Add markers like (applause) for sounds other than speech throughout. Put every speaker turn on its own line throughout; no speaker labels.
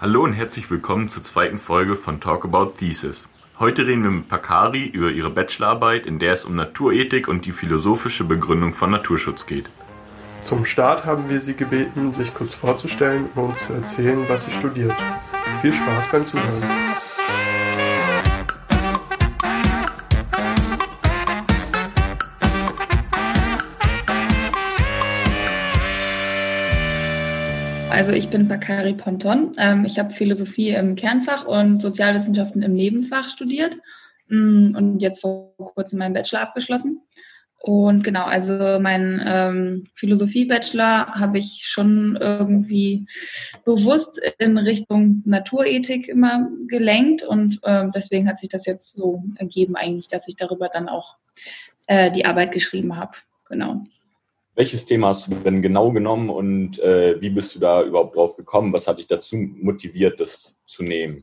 Hallo und herzlich willkommen zur zweiten Folge von Talk About Thesis. Heute reden wir mit Pakari über ihre Bachelorarbeit, in der es um Naturethik und die philosophische Begründung von Naturschutz geht.
Zum Start haben wir sie gebeten, sich kurz vorzustellen und uns zu erzählen, was sie studiert. Viel Spaß beim Zuhören.
Also ich bin Bakari Ponton. Ähm, ich habe Philosophie im Kernfach und Sozialwissenschaften im Nebenfach studiert mm, und jetzt vor kurzem meinen Bachelor abgeschlossen. Und genau, also mein ähm, Philosophie-Bachelor habe ich schon irgendwie bewusst in Richtung Naturethik immer gelenkt und äh, deswegen hat sich das jetzt so ergeben eigentlich, dass ich darüber dann auch äh, die Arbeit geschrieben habe. Genau.
Welches Thema hast du denn genau genommen und äh, wie bist du da überhaupt drauf gekommen? Was hat dich dazu motiviert, das zu nehmen?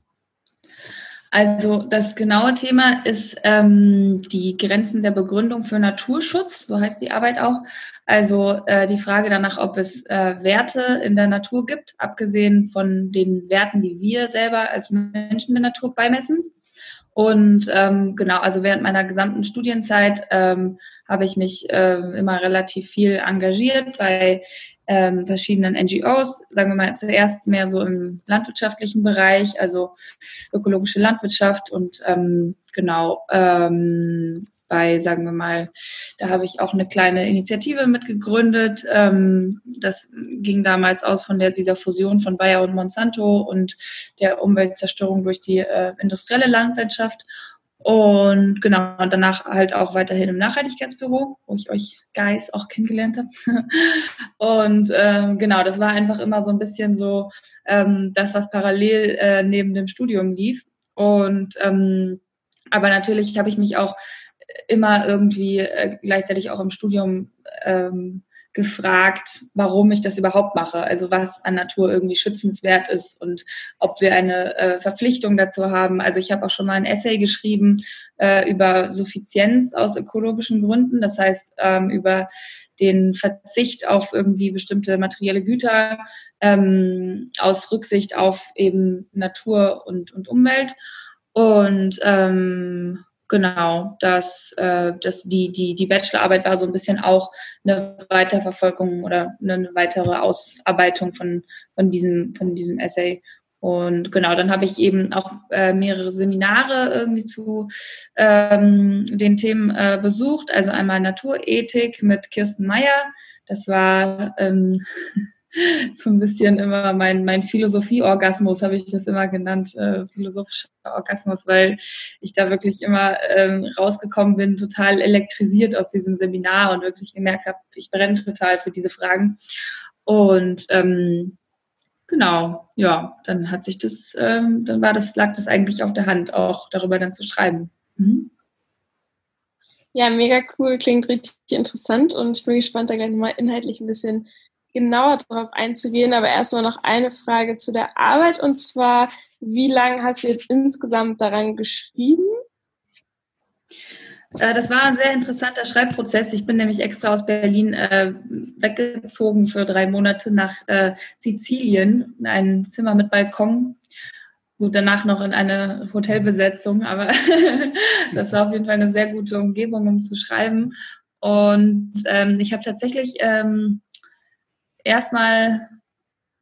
Also das genaue Thema ist ähm, die Grenzen der Begründung für Naturschutz, so heißt die Arbeit auch. Also äh, die Frage danach, ob es äh, Werte in der Natur gibt, abgesehen von den Werten, die wir selber als Menschen der Natur beimessen. Und ähm, genau, also während meiner gesamten Studienzeit ähm, habe ich mich äh, immer relativ viel engagiert bei ähm, verschiedenen NGOs, sagen wir mal zuerst mehr so im landwirtschaftlichen Bereich, also ökologische Landwirtschaft und ähm, genau ähm, bei, sagen wir mal, da habe ich auch eine kleine Initiative mitgegründet. Ähm, das ging damals aus von der, dieser Fusion von Bayer und Monsanto und der Umweltzerstörung durch die äh, industrielle Landwirtschaft. Und genau, und danach halt auch weiterhin im Nachhaltigkeitsbüro, wo ich euch Guys auch kennengelernt habe. (laughs) und ähm, genau, das war einfach immer so ein bisschen so ähm, das, was parallel äh, neben dem Studium lief. Und ähm, aber natürlich habe ich mich auch immer irgendwie äh, gleichzeitig auch im Studium ähm, gefragt, warum ich das überhaupt mache, also was an Natur irgendwie schützenswert ist und ob wir eine äh, Verpflichtung dazu haben. Also ich habe auch schon mal ein Essay geschrieben äh, über Suffizienz aus ökologischen Gründen, das heißt ähm, über den Verzicht auf irgendwie bestimmte materielle Güter ähm, aus Rücksicht auf eben Natur und, und Umwelt. Und ähm, Genau, dass, äh, dass die, die, die Bachelorarbeit war so ein bisschen auch eine Weiterverfolgung oder eine weitere Ausarbeitung von, von, diesem, von diesem Essay. Und genau, dann habe ich eben auch äh, mehrere Seminare irgendwie zu ähm, den Themen äh, besucht. Also einmal Naturethik mit Kirsten Meyer. Das war ähm, (laughs) (laughs) so ein bisschen immer mein, mein Philosophie-Orgasmus, habe ich das immer genannt, äh, philosophischer Orgasmus, weil ich da wirklich immer ähm, rausgekommen bin, total elektrisiert aus diesem Seminar und wirklich gemerkt habe, ich brenne total für diese Fragen. Und ähm, genau, ja, dann hat sich das, ähm, dann war das, lag das eigentlich auf der Hand, auch darüber dann zu schreiben. Mhm.
Ja, mega cool, klingt richtig interessant und ich bin gespannt, da gleich nochmal inhaltlich ein bisschen genauer darauf einzugehen, aber erstmal noch eine Frage zu der Arbeit und zwar, wie lange hast du jetzt insgesamt daran geschrieben?
Äh, das war ein sehr interessanter Schreibprozess. Ich bin nämlich extra aus Berlin äh, weggezogen für drei Monate nach äh, Sizilien, in ein Zimmer mit Balkon. Gut, danach noch in eine Hotelbesetzung, aber (laughs) das war auf jeden Fall eine sehr gute Umgebung, um zu schreiben. Und ähm, ich habe tatsächlich ähm, erstmal,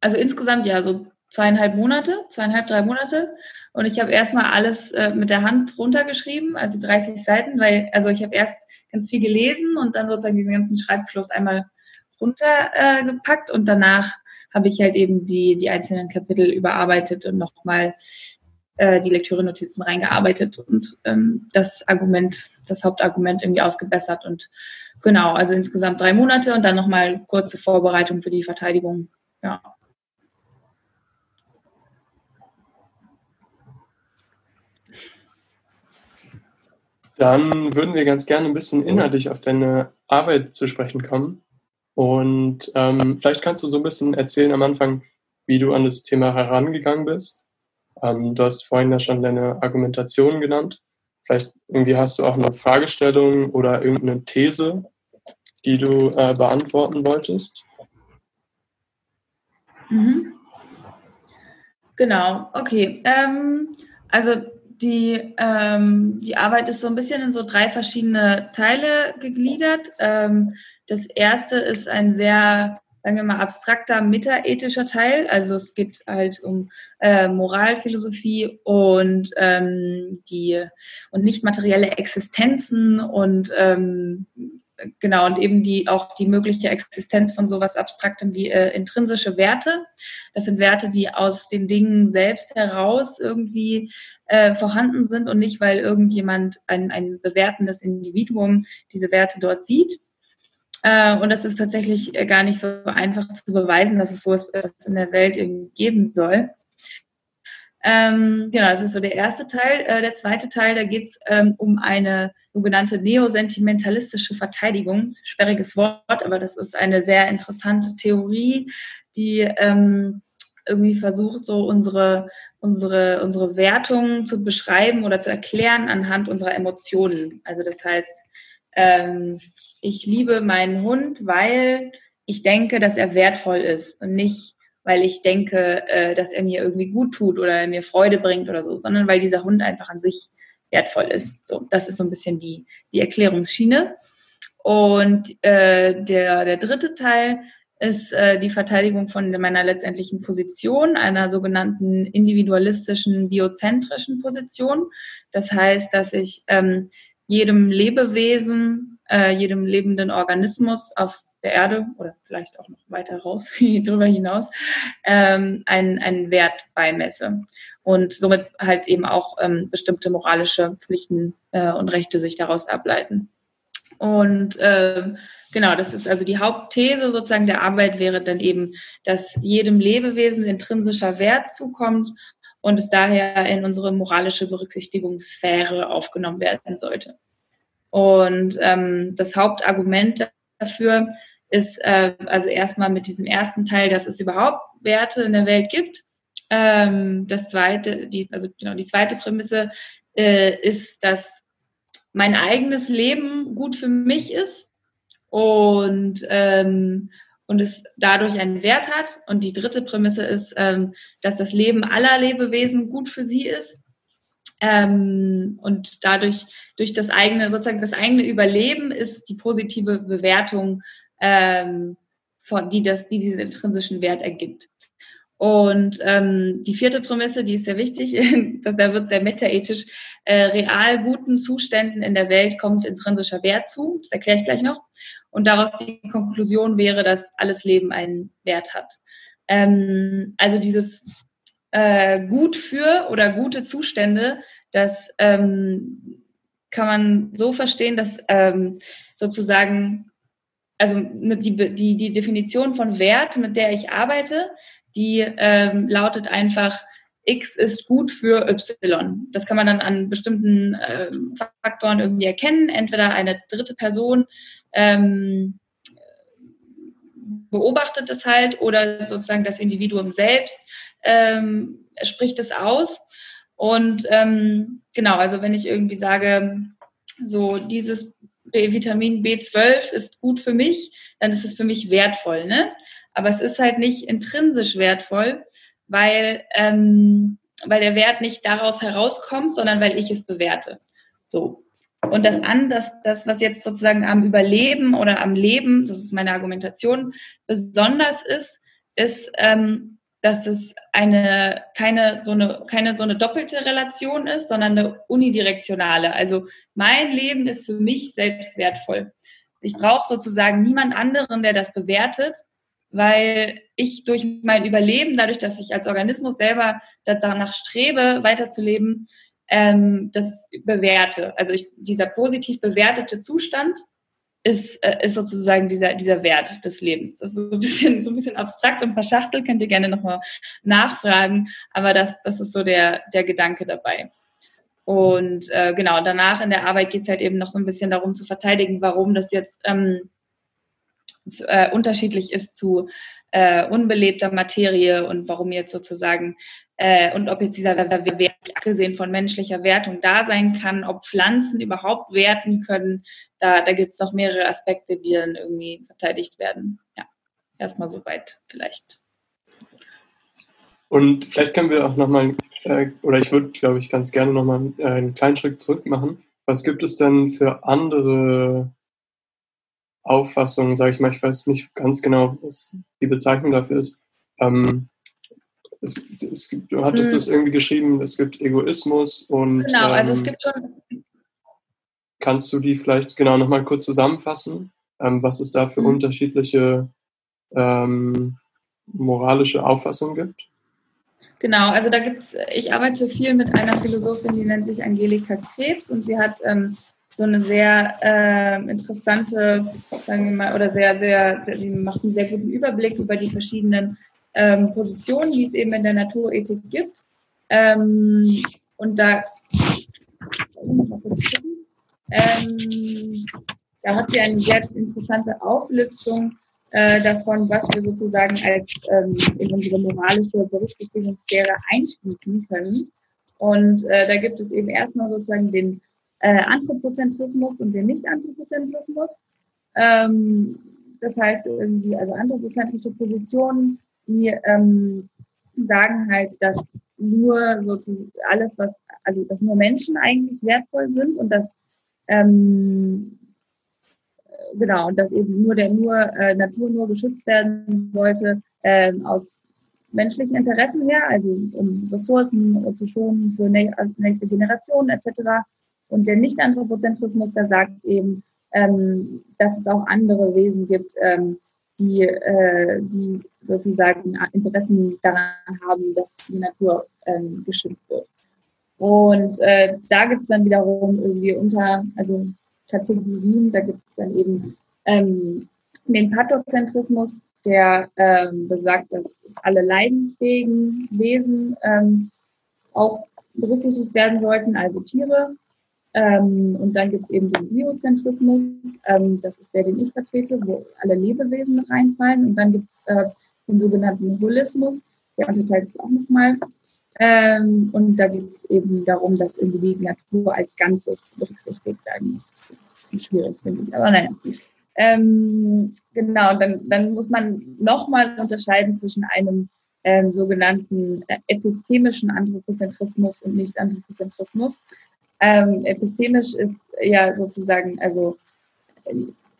also insgesamt ja so zweieinhalb Monate, zweieinhalb, drei Monate. Und ich habe erstmal alles äh, mit der Hand runtergeschrieben, also 30 Seiten, weil, also ich habe erst ganz viel gelesen und dann sozusagen diesen ganzen Schreibfluss einmal runtergepackt äh, und danach habe ich halt eben die, die einzelnen Kapitel überarbeitet und nochmal äh, die Lektüre-Notizen reingearbeitet und ähm, das Argument, das Hauptargument irgendwie ausgebessert und genau, also insgesamt drei Monate und dann nochmal kurze Vorbereitung für die Verteidigung. Ja.
Dann würden wir ganz gerne ein bisschen inhaltlich auf deine Arbeit zu sprechen kommen. Und ähm, vielleicht kannst du so ein bisschen erzählen am Anfang, wie du an das Thema herangegangen bist ähm, du hast vorhin ja schon deine Argumentation genannt. Vielleicht irgendwie hast du auch eine Fragestellung oder irgendeine These, die du äh, beantworten wolltest.
Mhm. Genau, okay. Ähm, also die, ähm, die Arbeit ist so ein bisschen in so drei verschiedene Teile gegliedert. Ähm, das erste ist ein sehr, sagen wir mal, abstrakter, metaethischer Teil. Also es geht halt um äh, Moralphilosophie und ähm, die und nicht materielle Existenzen und ähm, genau, und eben die auch die mögliche Existenz von sowas Abstraktem wie äh, intrinsische Werte. Das sind Werte, die aus den Dingen selbst heraus irgendwie äh, vorhanden sind und nicht, weil irgendjemand ein, ein bewertendes Individuum diese Werte dort sieht. Äh, und das ist tatsächlich äh, gar nicht so einfach zu beweisen, dass es so ist, was es in der Welt irgendwie geben soll. Ähm, genau, das ist so der erste Teil. Äh, der zweite Teil, da geht es ähm, um eine sogenannte neosentimentalistische Verteidigung. Sperriges Wort, aber das ist eine sehr interessante Theorie, die ähm, irgendwie versucht, so unsere, unsere, unsere Wertung zu beschreiben oder zu erklären anhand unserer Emotionen. Also das heißt, ähm, ich liebe meinen Hund, weil ich denke, dass er wertvoll ist und nicht, weil ich denke, äh, dass er mir irgendwie gut tut oder mir Freude bringt oder so, sondern weil dieser Hund einfach an sich wertvoll ist. So, das ist so ein bisschen die, die Erklärungsschiene. Und äh, der, der dritte Teil ist äh, die Verteidigung von meiner letztendlichen Position, einer sogenannten individualistischen, biozentrischen Position. Das heißt, dass ich ähm, jedem Lebewesen, äh, jedem lebenden Organismus auf der Erde oder vielleicht auch noch weiter raus, (laughs) drüber hinaus, ähm, einen, einen Wert beimesse und somit halt eben auch ähm, bestimmte moralische Pflichten äh, und Rechte sich daraus ableiten. Und äh, genau, das ist also die Hauptthese sozusagen der Arbeit wäre dann eben, dass jedem Lebewesen intrinsischer Wert zukommt und es daher in unsere moralische Berücksichtigungssphäre aufgenommen werden sollte. Und ähm, das Hauptargument dafür ist äh, also erstmal mit diesem ersten Teil, dass es überhaupt Werte in der Welt gibt. Ähm, das zweite, die, also genau, die zweite Prämisse äh, ist, dass mein eigenes Leben gut für mich ist und, ähm, und es dadurch einen Wert hat. Und die dritte Prämisse ist, ähm, dass das Leben aller Lebewesen gut für sie ist. Ähm, und dadurch, durch das eigene, sozusagen das eigene Überleben ist die positive Bewertung, ähm, von, die, das, die diesen intrinsischen Wert ergibt. Und ähm, die vierte Prämisse, die ist sehr wichtig, (laughs) da wird sehr metaethisch, äh, real guten Zuständen in der Welt kommt intrinsischer Wert zu. Das erkläre ich gleich noch. Und daraus die Konklusion wäre, dass alles Leben einen Wert hat. Ähm, also dieses äh, gut für oder gute Zustände, das ähm, kann man so verstehen, dass ähm, sozusagen also die, die, die Definition von Wert, mit der ich arbeite, die ähm, lautet einfach, X ist gut für Y. Das kann man dann an bestimmten ähm, Faktoren irgendwie erkennen. Entweder eine dritte Person ähm, beobachtet es halt oder sozusagen das Individuum selbst ähm, spricht es aus. Und ähm, genau, also wenn ich irgendwie sage, so dieses Vitamin B12 ist gut für mich, dann ist es für mich wertvoll. Ne? Aber es ist halt nicht intrinsisch wertvoll, weil, ähm, weil der Wert nicht daraus herauskommt, sondern weil ich es bewerte. So. Und das an, das, das, was jetzt sozusagen am Überleben oder am Leben, das ist meine Argumentation, besonders ist, ist, ähm, dass es eine keine so eine keine so eine doppelte Relation ist, sondern eine unidirektionale. Also mein Leben ist für mich selbst wertvoll. Ich brauche sozusagen niemand anderen, der das bewertet, weil ich durch mein Überleben, dadurch, dass ich als Organismus selber danach strebe, weiterzuleben, ähm, das bewerte. Also ich, dieser positiv bewertete Zustand ist, äh, ist sozusagen dieser, dieser Wert des Lebens. Das ist so ein bisschen, so ein bisschen abstrakt und verschachtelt, könnt ihr gerne nochmal nachfragen, aber das, das ist so der, der Gedanke dabei. Und äh, genau, danach in der Arbeit geht es halt eben noch so ein bisschen darum zu verteidigen, warum das jetzt ähm, äh, unterschiedlich ist zu äh, unbelebter Materie und warum jetzt sozusagen äh, und ob jetzt dieser Wert, abgesehen von menschlicher Wertung, da sein kann, ob Pflanzen überhaupt werten können. Da, da gibt es noch mehrere Aspekte, die dann irgendwie verteidigt werden. Ja, erstmal soweit vielleicht.
Und vielleicht können wir auch nochmal, äh, oder ich würde, glaube ich, ganz gerne nochmal äh, einen kleinen Schritt zurück machen. Was gibt es denn für andere Auffassungen, sage ich mal, ich weiß nicht ganz genau, was die Bezeichnung dafür ist. Ähm, es, es gibt, du hattest hm. es irgendwie geschrieben, es gibt Egoismus und.
Genau, also es ähm, gibt schon.
Kannst du die vielleicht genau nochmal kurz zusammenfassen? Ähm, was es da für hm. unterschiedliche ähm, moralische Auffassungen gibt?
Genau, also da gibt es, ich arbeite viel mit einer Philosophin, die nennt sich Angelika Krebs und sie hat ähm, so eine sehr äh, interessante, sagen wir mal, oder sehr, sehr, sehr, sie macht einen sehr guten Überblick über die verschiedenen ähm, Positionen, die es eben in der Naturethik gibt. Ähm, und da, ähm, da hat sie eine sehr interessante Auflistung äh, davon, was wir sozusagen als ähm, in unsere moralische Berücksichtigungssphäre einschließen können. Und äh, da gibt es eben erstmal sozusagen den äh, Anthropozentrismus und den Nicht-Anthropozentrismus. Ähm, das heißt irgendwie, also anthropozentrische Positionen, die ähm, sagen halt, dass nur sozusagen alles, was, also dass nur Menschen eigentlich wertvoll sind und dass ähm, genau, und dass eben nur der nur äh, Natur nur geschützt werden sollte äh, aus menschlichen Interessen her, also um Ressourcen zu schonen für nächste Generationen etc. Und der Nicht-Anthropozentrismus, der sagt eben, ähm, dass es auch andere Wesen gibt, ähm, die, äh, die sozusagen Interessen daran haben, dass die Natur ähm, geschützt wird. Und äh, da gibt es dann wiederum irgendwie unter, also Kategorien, da gibt es dann eben ähm, den Pathozentrismus, der ähm, besagt, dass alle leidensfähigen Wesen ähm, auch berücksichtigt werden sollten, also Tiere, ähm, und dann gibt es eben den Biozentrismus, ähm, das ist der, den ich vertrete, wo alle Lebewesen reinfallen. Und dann gibt es äh, den sogenannten Holismus, der unterteilt sich auch nochmal. Ähm, und da geht es eben darum, dass irgendwie die Natur als Ganzes berücksichtigt werden muss. Das ist ein bisschen schwierig, finde ich, aber naja. Ähm, genau, dann, dann muss man nochmal unterscheiden zwischen einem ähm, sogenannten äh, epistemischen Anthropozentrismus und Nicht-Anthropozentrismus. Ähm, epistemisch ist ja sozusagen, also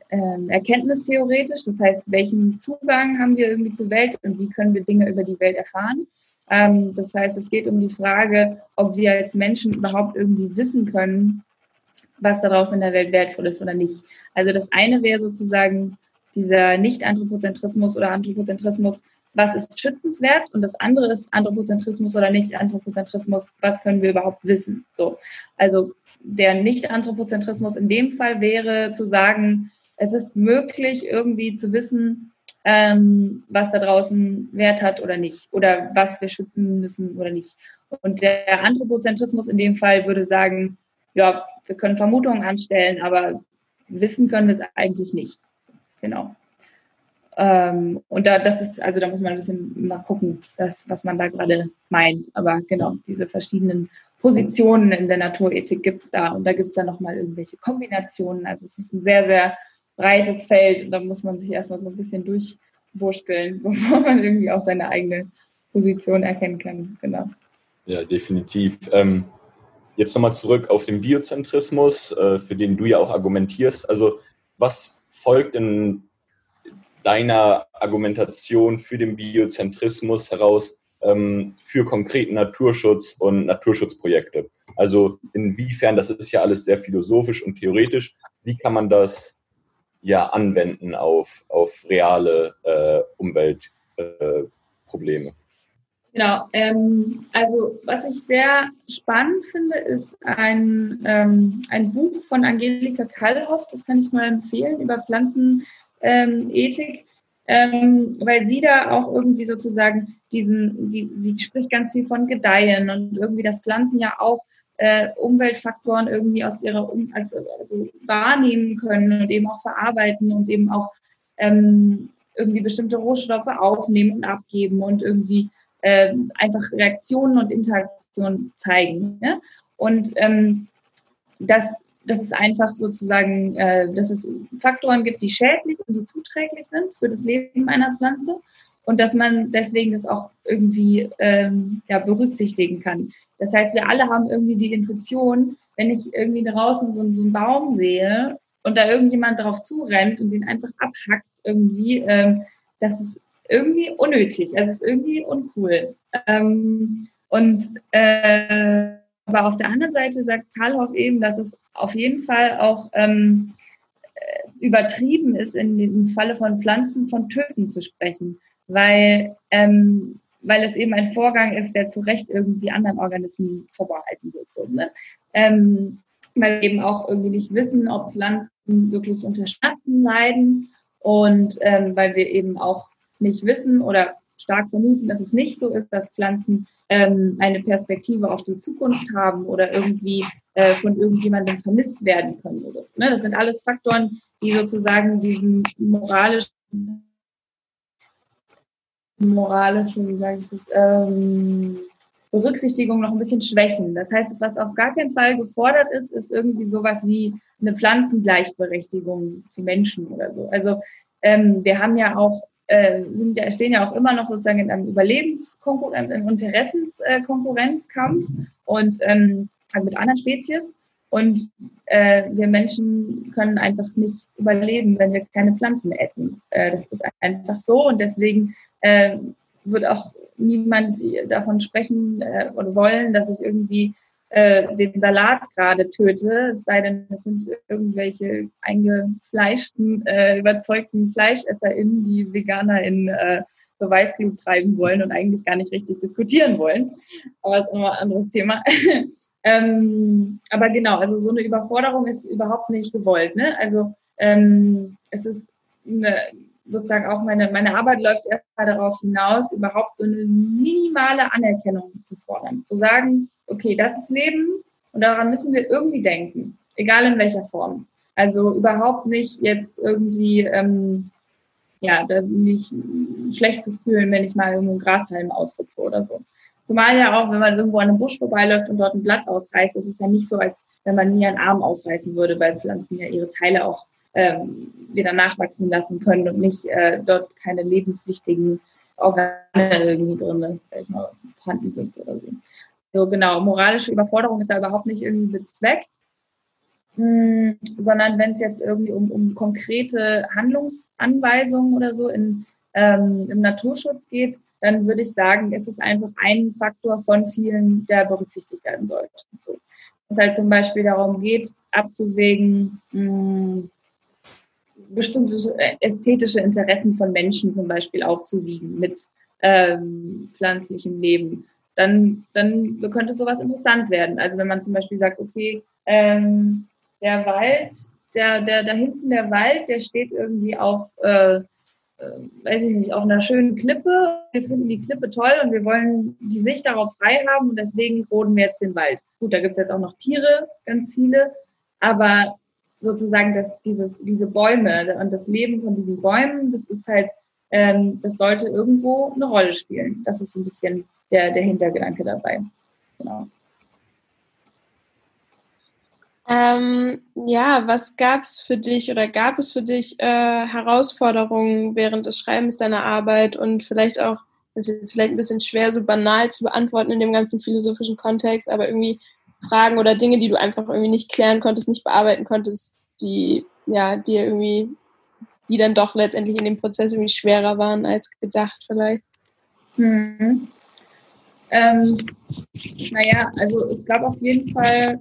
ähm, erkenntnistheoretisch, das heißt, welchen Zugang haben wir irgendwie zur Welt und wie können wir Dinge über die Welt erfahren. Ähm, das heißt, es geht um die Frage, ob wir als Menschen überhaupt irgendwie wissen können, was daraus in der Welt wertvoll ist oder nicht. Also das eine wäre sozusagen dieser Nicht-Anthropozentrismus oder Anthropozentrismus, was ist schützenswert und das andere ist Anthropozentrismus oder Nicht-Anthropozentrismus, was können wir überhaupt wissen. So, also der Nicht-Anthropozentrismus in dem Fall wäre zu sagen, es ist möglich irgendwie zu wissen, ähm, was da draußen Wert hat oder nicht oder was wir schützen müssen oder nicht. Und der Anthropozentrismus in dem Fall würde sagen, ja, wir können Vermutungen anstellen, aber wissen können wir es eigentlich nicht. Genau. Ähm, und da, das ist, also da muss man ein bisschen mal gucken, das, was man da gerade meint. Aber genau, diese verschiedenen Positionen in der Naturethik gibt es da und da gibt es dann nochmal irgendwelche Kombinationen. Also es ist ein sehr, sehr breites Feld und da muss man sich erstmal so ein bisschen durchwurschteln, (laughs) bevor man irgendwie auch seine eigene Position erkennen kann. Genau.
Ja, definitiv. Ähm, jetzt nochmal zurück auf den Biozentrismus, äh, für den du ja auch argumentierst. Also was folgt in deiner Argumentation für den Biozentrismus heraus ähm, für konkreten Naturschutz und Naturschutzprojekte? Also inwiefern, das ist ja alles sehr philosophisch und theoretisch, wie kann man das ja anwenden auf, auf reale äh, Umweltprobleme? Äh,
Genau, ähm, also was ich sehr spannend finde, ist ein, ähm, ein Buch von Angelika Kallhoff, das kann ich nur empfehlen, über Pflanzenethik, ähm, weil sie da auch irgendwie sozusagen diesen, die, sie spricht ganz viel von Gedeihen und irgendwie, dass Pflanzen ja auch äh, Umweltfaktoren irgendwie aus ihrer um also, also wahrnehmen können und eben auch verarbeiten und eben auch ähm, irgendwie bestimmte Rohstoffe aufnehmen und abgeben und irgendwie äh, einfach Reaktionen und Interaktionen zeigen. Ne? Und ähm, dass, dass es einfach sozusagen, äh, dass es Faktoren gibt, die schädlich und die zuträglich sind für das Leben einer Pflanze und dass man deswegen das auch irgendwie ähm, ja, berücksichtigen kann. Das heißt, wir alle haben irgendwie die Intuition, wenn ich irgendwie draußen so, so einen Baum sehe und da irgendjemand drauf zurennt und den einfach abhackt irgendwie, ähm, das ist irgendwie unnötig, also es ist irgendwie uncool. Ähm, und äh, aber auf der anderen Seite sagt Karlhoff eben, dass es auf jeden Fall auch ähm, äh, übertrieben ist, in dem Falle von Pflanzen von Töten zu sprechen weil, ähm, weil es eben ein Vorgang ist, der zu Recht irgendwie anderen Organismen vorbehalten wird. So, ne? ähm, weil wir eben auch irgendwie nicht wissen, ob Pflanzen wirklich unter Schmerzen leiden und ähm, weil wir eben auch nicht wissen oder stark vermuten, dass es nicht so ist, dass Pflanzen ähm, eine Perspektive auf die Zukunft haben oder irgendwie äh, von irgendjemandem vermisst werden können. Oder so, ne? Das sind alles Faktoren, die sozusagen diesen moralischen moralische, wie sage ich das, ähm, Berücksichtigung noch ein bisschen schwächen. Das heißt, was auf gar keinen Fall gefordert ist, ist irgendwie sowas wie eine Pflanzengleichberechtigung zu Menschen oder so. Also ähm, wir haben ja auch äh, sind ja, stehen ja auch immer noch sozusagen in einem Überlebenskonkurrenz, einem Interessenskonkurrenzkampf und ähm, also mit anderen Spezies. Und äh, wir Menschen können einfach nicht überleben, wenn wir keine Pflanzen essen. Äh, das ist einfach so und deswegen äh, wird auch niemand davon sprechen äh, oder wollen, dass ich irgendwie äh, den Salat gerade töte, es sei denn, es sind irgendwelche eingefleischten, äh, überzeugten FleischesserInnen, die Veganer in äh, Beweisglut treiben wollen und eigentlich gar nicht richtig diskutieren wollen. Aber das ist immer ein anderes Thema. (laughs) ähm, aber genau, also so eine Überforderung ist überhaupt nicht gewollt. Ne? Also ähm, es ist eine, sozusagen auch meine, meine Arbeit läuft erstmal darauf hinaus, überhaupt so eine minimale Anerkennung zu fordern. Zu sagen, okay, das ist Leben und daran müssen wir irgendwie denken, egal in welcher Form. Also überhaupt nicht jetzt irgendwie, ähm, ja, mich schlecht zu fühlen, wenn ich mal irgendwo einen Grashalm ausrupfe oder so. Zumal ja auch, wenn man irgendwo an einem Busch vorbeiläuft und dort ein Blatt ausreißt, ist ja nicht so, als wenn man nie einen Arm ausreißen würde, weil Pflanzen ja ihre Teile auch ähm, wieder nachwachsen lassen können und nicht äh, dort keine lebenswichtigen Organe irgendwie drin, sag ich mal, vorhanden sind oder so. So genau, moralische Überforderung ist da überhaupt nicht irgendwie bezweckt, hm, sondern wenn es jetzt irgendwie um, um konkrete Handlungsanweisungen oder so in, ähm, im Naturschutz geht, dann würde ich sagen, ist es einfach ein Faktor von vielen, der berücksichtigt werden sollte. So. Es halt zum Beispiel darum geht, abzuwägen, mh, hm, bestimmte ästhetische Interessen von Menschen zum Beispiel aufzuwiegen mit ähm, pflanzlichem Leben dann, dann könnte sowas interessant werden. Also wenn man zum Beispiel sagt, okay, ähm, der Wald, der, der, da hinten der Wald, der steht irgendwie auf, äh, äh, weiß ich nicht, auf einer schönen Klippe. Wir finden die Klippe toll und wir wollen die Sicht darauf frei haben und deswegen roden wir jetzt den Wald. Gut, da gibt es jetzt auch noch Tiere, ganz viele, aber sozusagen dass dieses, diese Bäume und das Leben von diesen Bäumen, das ist halt, ähm, das sollte irgendwo eine Rolle spielen. Das ist so ein bisschen der, der Hintergedanke dabei. Genau.
Ähm, ja, was gab es für dich oder gab es für dich äh, Herausforderungen während des Schreibens deiner Arbeit und vielleicht auch, das ist jetzt vielleicht ein bisschen schwer, so banal zu beantworten in dem ganzen philosophischen Kontext, aber irgendwie Fragen oder Dinge, die du einfach irgendwie nicht klären konntest, nicht bearbeiten konntest, die ja dir irgendwie, die dann doch letztendlich in dem Prozess irgendwie schwerer waren als gedacht vielleicht.
Hm. Ähm, naja, also es gab auf jeden Fall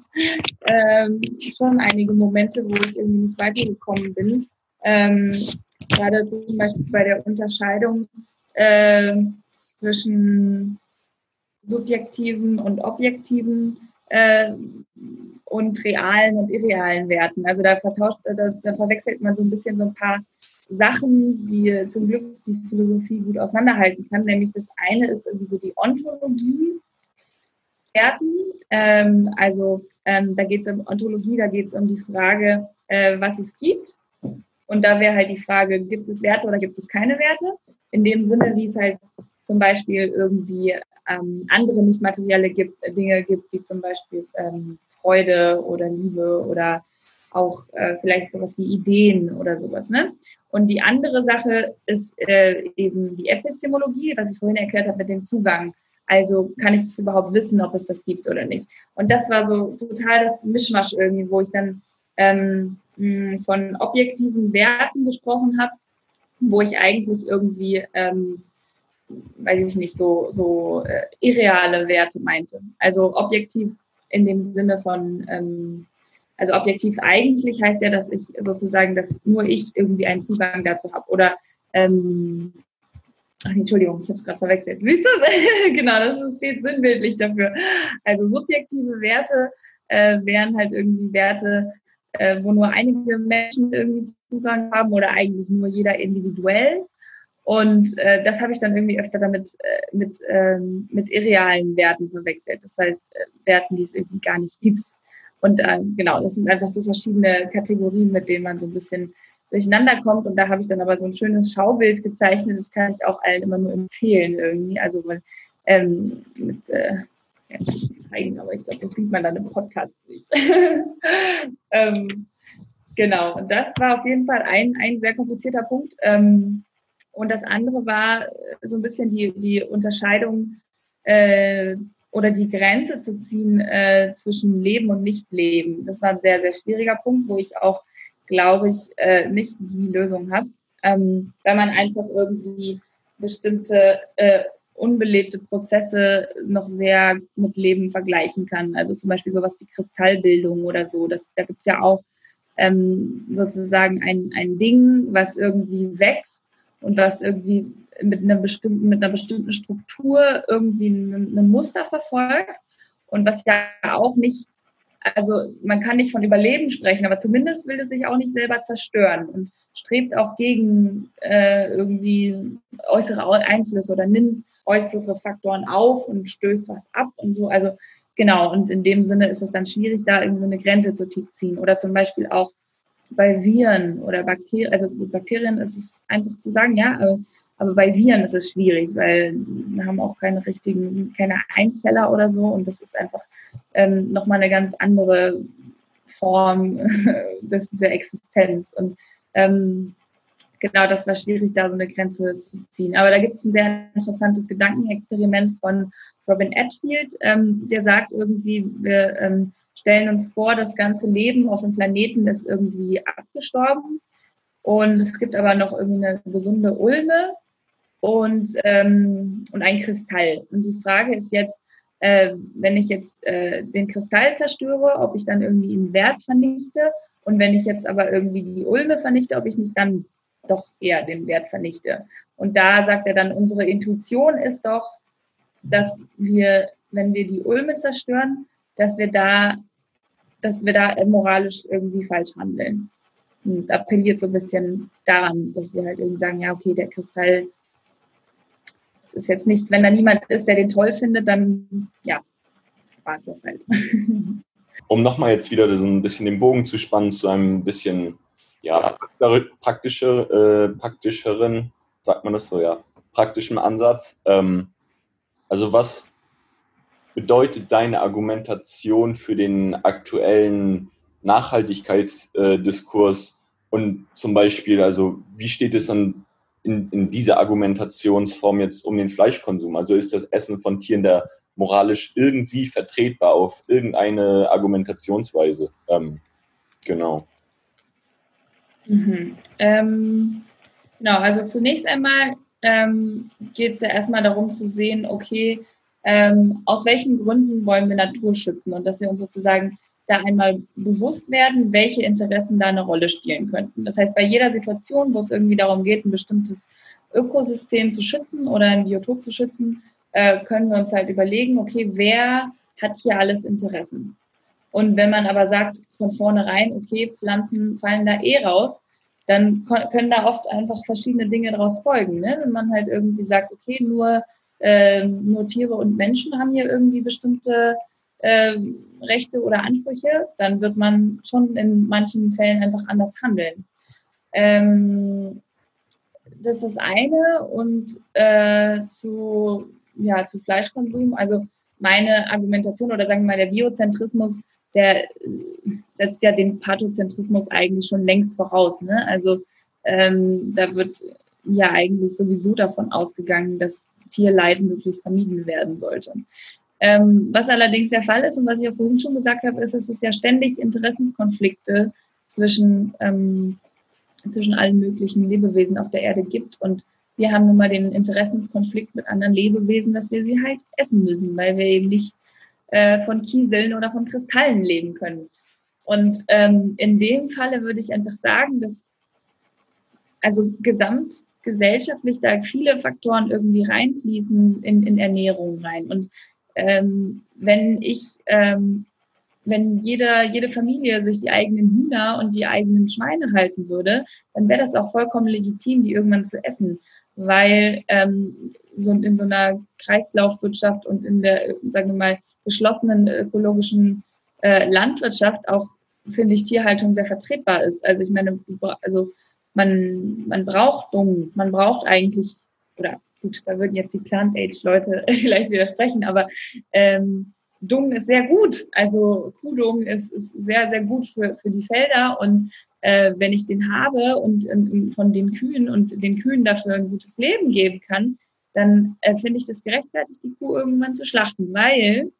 (laughs) ähm, schon einige Momente, wo ich irgendwie nicht weitergekommen bin. Ähm, gerade zum Beispiel bei der Unterscheidung äh, zwischen subjektiven und objektiven äh, und realen und irrealen Werten. Also da vertauscht, da, da verwechselt man so ein bisschen so ein paar Sachen, die zum Glück die Philosophie gut auseinanderhalten kann. Nämlich das eine ist irgendwie so die Ontologie. Werten. Ähm, also ähm, da geht es um Ontologie, da geht es um die Frage, äh, was es gibt. Und da wäre halt die Frage, gibt es Werte oder gibt es keine Werte? In dem Sinne, wie es halt zum Beispiel irgendwie ähm, andere nicht materielle gibt, Dinge gibt, wie zum Beispiel ähm, Freude oder Liebe oder auch äh, vielleicht sowas wie Ideen oder sowas. Ne? Und die andere Sache ist äh, eben die Epistemologie, was ich vorhin erklärt habe mit dem Zugang. Also kann ich das überhaupt wissen, ob es das gibt oder nicht? Und das war so total das Mischmasch irgendwie, wo ich dann ähm, von objektiven Werten gesprochen habe, wo ich eigentlich irgendwie, ähm, weiß ich nicht, so, so äh, irreale Werte meinte. Also objektiv in dem Sinne von, ähm, also objektiv eigentlich heißt ja, dass ich sozusagen, dass nur ich irgendwie einen Zugang dazu habe. Oder ähm, Ach, Entschuldigung, ich habe es gerade verwechselt. Siehst du? (laughs) genau, das steht sinnbildlich dafür. Also subjektive Werte äh, wären halt irgendwie Werte, äh, wo nur einige Menschen irgendwie Zugang haben oder eigentlich nur jeder individuell. Und äh, das habe ich dann irgendwie öfter damit äh, mit, ähm, mit irrealen Werten verwechselt. Das heißt, äh, Werten, die es irgendwie gar nicht gibt. Und äh, genau, das sind einfach so verschiedene Kategorien, mit denen man so ein bisschen durcheinander kommt. Und da habe ich dann aber so ein schönes Schaubild gezeichnet. Das kann ich auch allen immer nur empfehlen irgendwie. Also ähm, mit äh, ja, zeigen, aber ich glaube, das sieht man dann im Podcast nicht. (laughs) ähm, genau, und das war auf jeden Fall ein, ein sehr komplizierter Punkt. Ähm, und das andere war so ein bisschen die, die Unterscheidung äh, oder die Grenze zu ziehen äh, zwischen Leben und Nicht-Leben. Das war ein sehr, sehr schwieriger Punkt, wo ich auch, glaube ich, äh, nicht die Lösung habe, ähm, weil man einfach irgendwie bestimmte äh, unbelebte Prozesse noch sehr mit Leben vergleichen kann. Also zum Beispiel sowas wie Kristallbildung oder so. Das, da gibt es ja auch ähm, sozusagen ein, ein Ding, was irgendwie wächst und was irgendwie mit einer bestimmten, mit einer bestimmten Struktur irgendwie ein, ein Muster verfolgt und was ja auch nicht also man kann nicht von Überleben sprechen, aber zumindest will es sich auch nicht selber zerstören und strebt auch gegen äh, irgendwie äußere Einflüsse oder nimmt äußere Faktoren auf und stößt was ab und so. Also genau, und in dem Sinne ist es dann schwierig, da irgendwie so eine Grenze zu ziehen. Oder zum Beispiel auch bei Viren oder Bakterien, also Bakterien ist es einfach zu sagen, ja, aber, aber bei Viren ist es schwierig, weil wir haben auch keine richtigen, keine Einzeller oder so und das ist einfach ähm, nochmal eine ganz andere Form (laughs) des, der Existenz. Und ähm, genau, das war schwierig, da so eine Grenze zu ziehen. Aber da gibt es ein sehr interessantes Gedankenexperiment von Robin Edfield, ähm, der sagt irgendwie, wir ähm, stellen uns vor, das ganze Leben auf dem Planeten ist irgendwie abgestorben. Und es gibt aber noch irgendwie eine gesunde Ulme und, ähm, und ein Kristall. Und die Frage ist jetzt, äh, wenn ich jetzt äh, den Kristall zerstöre, ob ich dann irgendwie einen Wert vernichte. Und wenn ich jetzt aber irgendwie die Ulme vernichte, ob ich nicht dann doch eher den Wert vernichte. Und da sagt er dann, unsere Intuition ist doch, dass wir, wenn wir die Ulme zerstören, dass wir da, dass wir da moralisch irgendwie falsch handeln. Und appelliert so ein bisschen daran, dass wir halt irgendwie sagen, ja, okay, der Kristall, es ist jetzt nichts, wenn da niemand ist, der den toll findet, dann ja, war es das halt. (laughs)
Um nochmal jetzt wieder so ein bisschen den Bogen zu spannen zu einem bisschen ja, praktischer, äh, praktischeren, sagt man das so, ja, praktischen Ansatz. Ähm, also was bedeutet deine Argumentation für den aktuellen Nachhaltigkeitsdiskurs? Und zum Beispiel, also wie steht es dann in, in dieser Argumentationsform jetzt um den Fleischkonsum? Also ist das Essen von Tieren da moralisch irgendwie vertretbar auf irgendeine Argumentationsweise? Ähm, genau.
Mhm. Ähm, genau, also zunächst einmal ähm, geht es ja erstmal darum zu sehen, okay, ähm, aus welchen Gründen wollen wir Natur schützen und dass wir uns sozusagen da einmal bewusst werden, welche Interessen da eine Rolle spielen könnten. Das heißt, bei jeder Situation, wo es irgendwie darum geht, ein bestimmtes Ökosystem zu schützen oder ein Biotop zu schützen, äh, können wir uns halt überlegen, okay, wer hat hier alles Interessen? Und wenn man aber sagt von vornherein, okay, Pflanzen fallen da eh raus, dann können da oft einfach verschiedene Dinge daraus folgen. Ne? Wenn man halt irgendwie sagt, okay, nur, äh, nur Tiere und Menschen haben hier irgendwie bestimmte äh, Rechte oder Ansprüche, dann wird man schon in manchen Fällen einfach anders handeln. Ähm, das ist das eine. Und äh, zu, ja, zu Fleischkonsum, also meine Argumentation oder sagen wir mal der Biozentrismus der setzt ja den Pathozentrismus eigentlich schon längst voraus. Ne? Also ähm, da wird ja eigentlich sowieso davon ausgegangen, dass Tierleiden möglichst vermieden werden sollte. Ähm, was allerdings der Fall ist und was ich auch vorhin schon gesagt habe, ist, dass es ja ständig Interessenskonflikte zwischen, ähm, zwischen allen möglichen Lebewesen auf der Erde gibt. Und wir haben nun mal den Interessenskonflikt mit anderen Lebewesen, dass wir sie halt essen müssen, weil wir eben nicht äh, von Kieseln oder von Kristallen leben können. Und ähm, in dem Falle würde ich einfach sagen, dass also gesamtgesellschaftlich da viele Faktoren irgendwie reinfließen in, in Ernährung rein. Und ähm, wenn ich, ähm, wenn jede, jede Familie sich die eigenen Hühner und die eigenen Schweine halten würde, dann wäre das auch vollkommen legitim, die irgendwann zu essen. Weil ähm, so in so einer Kreislaufwirtschaft und in der, sagen wir mal, geschlossenen ökologischen äh, Landwirtschaft auch, finde ich, Tierhaltung sehr vertretbar ist. Also ich meine, also man, man braucht Dung, man braucht eigentlich, oder gut, da würden jetzt die Plant-Age-Leute (laughs) vielleicht widersprechen, aber ähm, Dung ist sehr gut. Also Kuhdung ist, ist sehr, sehr gut für, für die Felder und äh, wenn ich den habe und äh, von den Kühen und den Kühen dafür ein gutes Leben geben kann, dann äh, finde ich das gerechtfertigt, die Kuh irgendwann zu schlachten, weil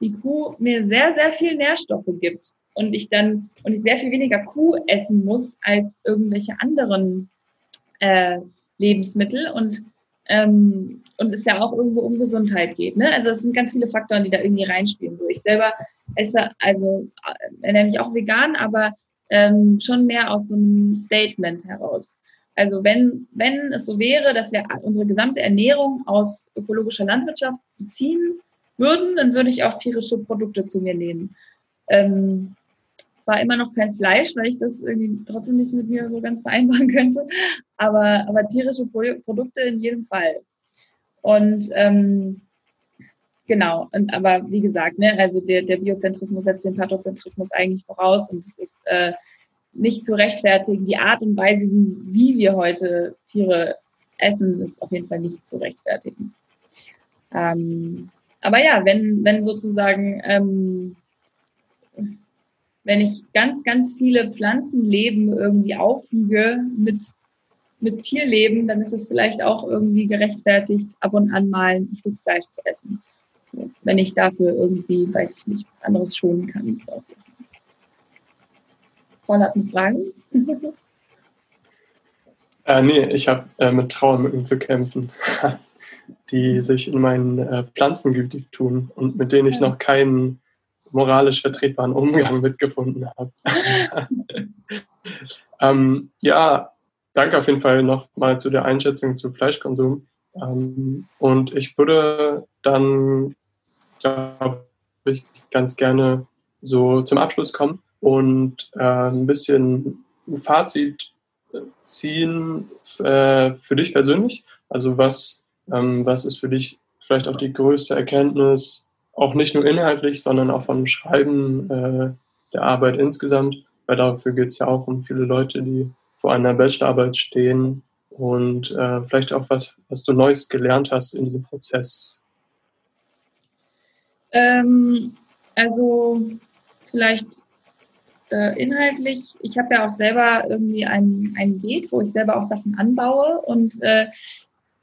die Kuh mir sehr, sehr viel Nährstoffe gibt und ich dann und ich sehr viel weniger Kuh essen muss als irgendwelche anderen äh, Lebensmittel und ähm, und es ja auch irgendwo um Gesundheit geht. Ne? Also es sind ganz viele Faktoren, die da irgendwie reinspielen. So ich selber esse, also äh, ernähre mich auch vegan, aber ähm, schon mehr aus so einem Statement heraus. Also wenn, wenn es so wäre, dass wir unsere gesamte Ernährung aus ökologischer Landwirtschaft beziehen würden, dann würde ich auch tierische Produkte zu mir nehmen. Ähm, war immer noch kein Fleisch, weil ich das irgendwie trotzdem nicht mit mir so ganz vereinbaren (laughs) könnte. Aber, aber tierische Pro Produkte in jedem Fall. Und ähm, genau, und, aber wie gesagt, ne, also der, der Biozentrismus setzt den Pathozentrismus eigentlich voraus und es ist äh, nicht zu rechtfertigen. Die Art und Weise, wie, wie wir heute Tiere essen, ist auf jeden Fall nicht zu rechtfertigen. Ähm, aber ja, wenn, wenn sozusagen ähm, wenn ich ganz, ganz viele Pflanzenleben irgendwie aufwiege mit, mit Tierleben, dann ist es vielleicht auch irgendwie gerechtfertigt, ab und an mal ein Stück Fleisch zu essen. Wenn ich dafür irgendwie, weiß ich nicht, was anderes schonen kann. Paul hat eine Frage. (laughs)
äh, nee, ich habe äh, mit Trauermücken zu kämpfen, (laughs) die sich in meinen äh, Pflanzen gütig tun und mit denen ich noch keinen moralisch vertretbaren Umgang (laughs) mitgefunden habt. (laughs) ähm, ja, danke auf jeden Fall nochmal zu der Einschätzung zu Fleischkonsum. Ähm, und ich würde dann, glaube ich, ganz gerne so zum Abschluss kommen und äh, ein bisschen ein Fazit ziehen äh, für dich persönlich. Also was, ähm, was ist für dich vielleicht auch die größte Erkenntnis auch nicht nur inhaltlich, sondern auch vom Schreiben äh, der Arbeit insgesamt, weil dafür geht es ja auch um viele Leute, die vor einer Bachelorarbeit stehen. Und äh, vielleicht auch was, was du Neues gelernt hast in diesem Prozess.
Ähm, also vielleicht äh, inhaltlich, ich habe ja auch selber irgendwie ein, ein Beet, wo ich selber auch Sachen anbaue. Und äh,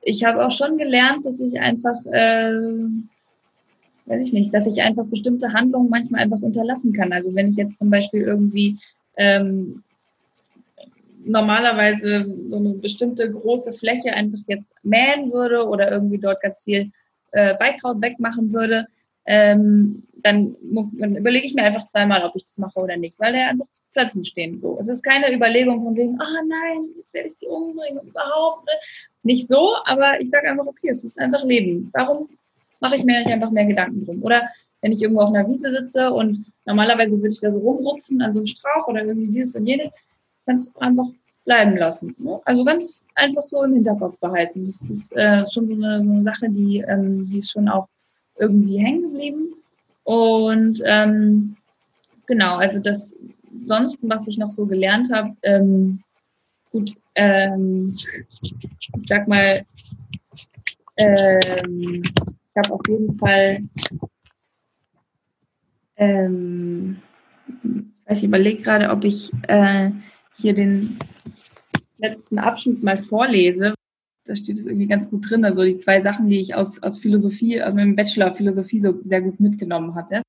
ich habe auch schon gelernt, dass ich einfach äh, weiß ich nicht, dass ich einfach bestimmte Handlungen manchmal einfach unterlassen kann. Also wenn ich jetzt zum Beispiel irgendwie ähm, normalerweise so eine bestimmte große Fläche einfach jetzt mähen würde oder irgendwie dort ganz viel äh, Beikraut wegmachen würde, ähm, dann, dann, überlege ich mir einfach zweimal, ob ich das mache oder nicht, weil da einfach Pflanzen stehen. So, es ist keine Überlegung von wegen, ah oh nein, jetzt werde ich die umbringen überhaupt ne? nicht so, aber ich sage einfach, okay, es ist einfach Leben. Warum mache ich mir nicht einfach mehr Gedanken drum. Oder wenn ich irgendwo auf einer Wiese sitze und normalerweise würde ich da so rumrupfen an so einem Strauch oder irgendwie dieses und jenes, kannst du einfach bleiben lassen. Ne? Also ganz einfach so im Hinterkopf behalten. Das ist äh, schon so eine, so eine Sache, die, ähm, die ist schon auch irgendwie hängen geblieben. Und ähm, genau, also das sonst, was ich noch so gelernt habe, ähm, gut, ähm, ich sag mal, ähm, habe auf jeden Fall Ähm, ich überlege gerade, ob ich äh, hier den letzten Abschnitt mal vorlese. Da steht es irgendwie ganz gut drin. Also die zwei Sachen, die ich aus, aus Philosophie, aus meinem Bachelor Philosophie so sehr gut mitgenommen habe.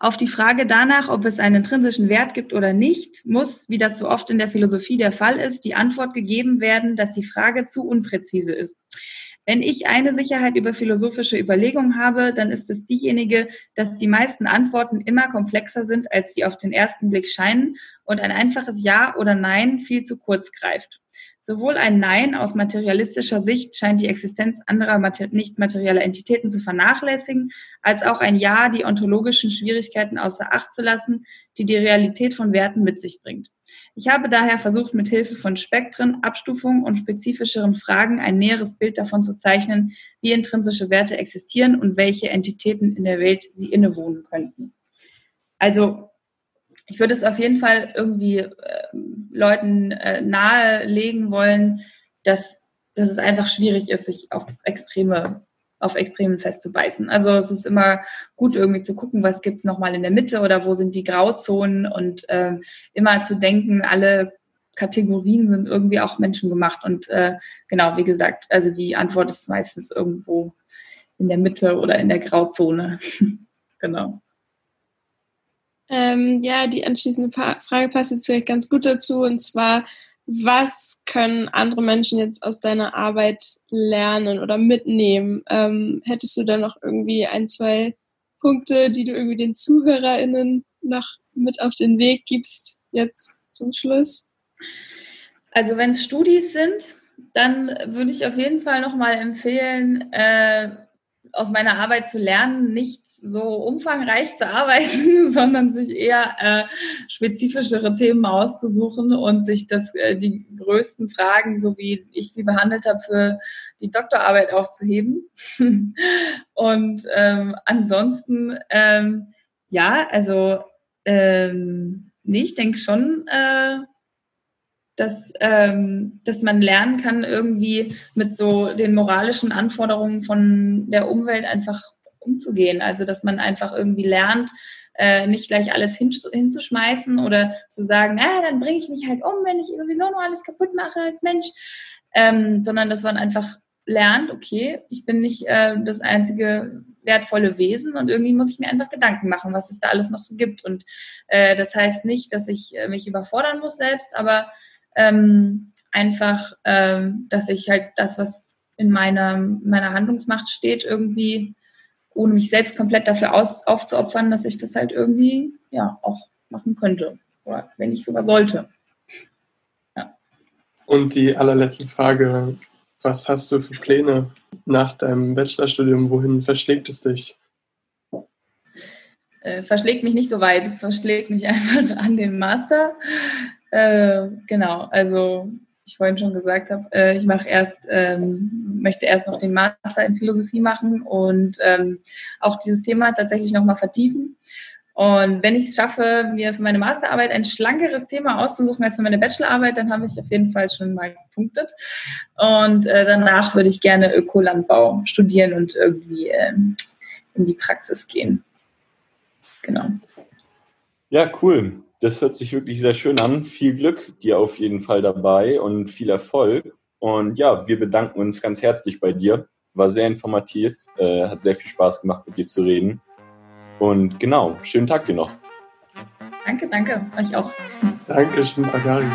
Auf die Frage danach, ob es einen intrinsischen Wert gibt oder nicht, muss, wie das so oft in der Philosophie der Fall ist, die Antwort gegeben werden, dass die Frage zu unpräzise ist. Wenn ich eine Sicherheit über philosophische Überlegungen habe, dann ist es diejenige, dass die meisten Antworten immer komplexer sind, als die auf den ersten Blick scheinen und ein einfaches Ja oder Nein viel zu kurz greift. Sowohl ein Nein aus materialistischer Sicht scheint die Existenz anderer nicht materieller Entitäten zu vernachlässigen, als auch ein Ja die ontologischen Schwierigkeiten außer Acht zu lassen, die die Realität von Werten mit sich bringt. Ich habe daher versucht, mit Hilfe von Spektren, Abstufungen und spezifischeren Fragen ein näheres Bild davon zu zeichnen, wie intrinsische Werte existieren und welche Entitäten in der Welt sie innewohnen könnten. Also ich würde es auf jeden Fall irgendwie äh, Leuten äh, nahelegen wollen, dass, dass es einfach schwierig ist, sich auf Extreme auf Extremen festzubeißen. Also es ist immer gut irgendwie zu gucken, was gibt's noch mal in der Mitte oder wo sind die Grauzonen und äh, immer zu denken, alle Kategorien sind irgendwie auch menschengemacht und äh, genau, wie gesagt, also die Antwort ist meistens irgendwo in der Mitte oder in der Grauzone. (laughs) genau.
Ähm, ja, die anschließende Frage passt jetzt vielleicht ganz gut dazu. Und zwar, was können andere Menschen jetzt aus deiner Arbeit lernen oder mitnehmen? Ähm, hättest du da noch irgendwie ein, zwei Punkte, die du irgendwie den ZuhörerInnen noch mit auf den Weg gibst, jetzt zum Schluss?
Also wenn es Studis sind, dann würde ich auf jeden Fall nochmal empfehlen, äh, aus meiner Arbeit zu lernen, nicht so umfangreich zu arbeiten, (laughs) sondern sich eher äh, spezifischere Themen auszusuchen und sich das, äh, die größten Fragen, so wie ich sie behandelt habe, für die Doktorarbeit aufzuheben. (laughs) und ähm, ansonsten, ähm, ja, also ähm, nee, ich denke schon, äh, dass, ähm, dass man lernen kann, irgendwie mit so den moralischen Anforderungen von der Umwelt einfach umzugehen. Also dass man einfach irgendwie lernt, äh, nicht gleich alles hin, hinzuschmeißen oder zu sagen, na, dann bringe ich mich halt um, wenn ich sowieso nur alles kaputt mache als Mensch, ähm, sondern dass man einfach lernt, okay, ich bin nicht äh, das einzige wertvolle Wesen und irgendwie muss ich mir einfach Gedanken machen, was es da alles noch so gibt. Und äh, das heißt nicht, dass ich äh, mich überfordern muss selbst, aber ähm, einfach, ähm, dass ich halt das, was in meiner, meiner Handlungsmacht steht, irgendwie, ohne mich selbst komplett dafür aus, aufzuopfern, dass ich das halt irgendwie ja auch machen könnte. Oder wenn ich sogar sollte.
Ja. Und die allerletzte Frage, was hast du für Pläne nach deinem Bachelorstudium? Wohin verschlägt es dich?
Äh, verschlägt mich nicht so weit. Es verschlägt mich (laughs) einfach an den Master. Äh, genau, also ich vorhin schon gesagt habe, äh, ich mache erst, ähm, möchte erst noch den Master in Philosophie machen und ähm, auch dieses Thema tatsächlich nochmal vertiefen. Und wenn ich es schaffe, mir für meine Masterarbeit ein schlankeres Thema auszusuchen als für meine Bachelorarbeit, dann habe ich auf jeden Fall schon mal gepunktet. Und äh, danach würde ich gerne Ökolandbau studieren und irgendwie ähm, in die Praxis gehen. Genau.
Ja, cool. Das hört sich wirklich sehr schön an. Viel Glück dir auf jeden Fall dabei und viel Erfolg. Und ja, wir bedanken uns ganz herzlich bei dir. War sehr informativ, äh, hat sehr viel Spaß gemacht, mit dir zu reden. Und genau, schönen Tag dir noch.
Danke, danke. Euch auch.
Danke, schön, Agari.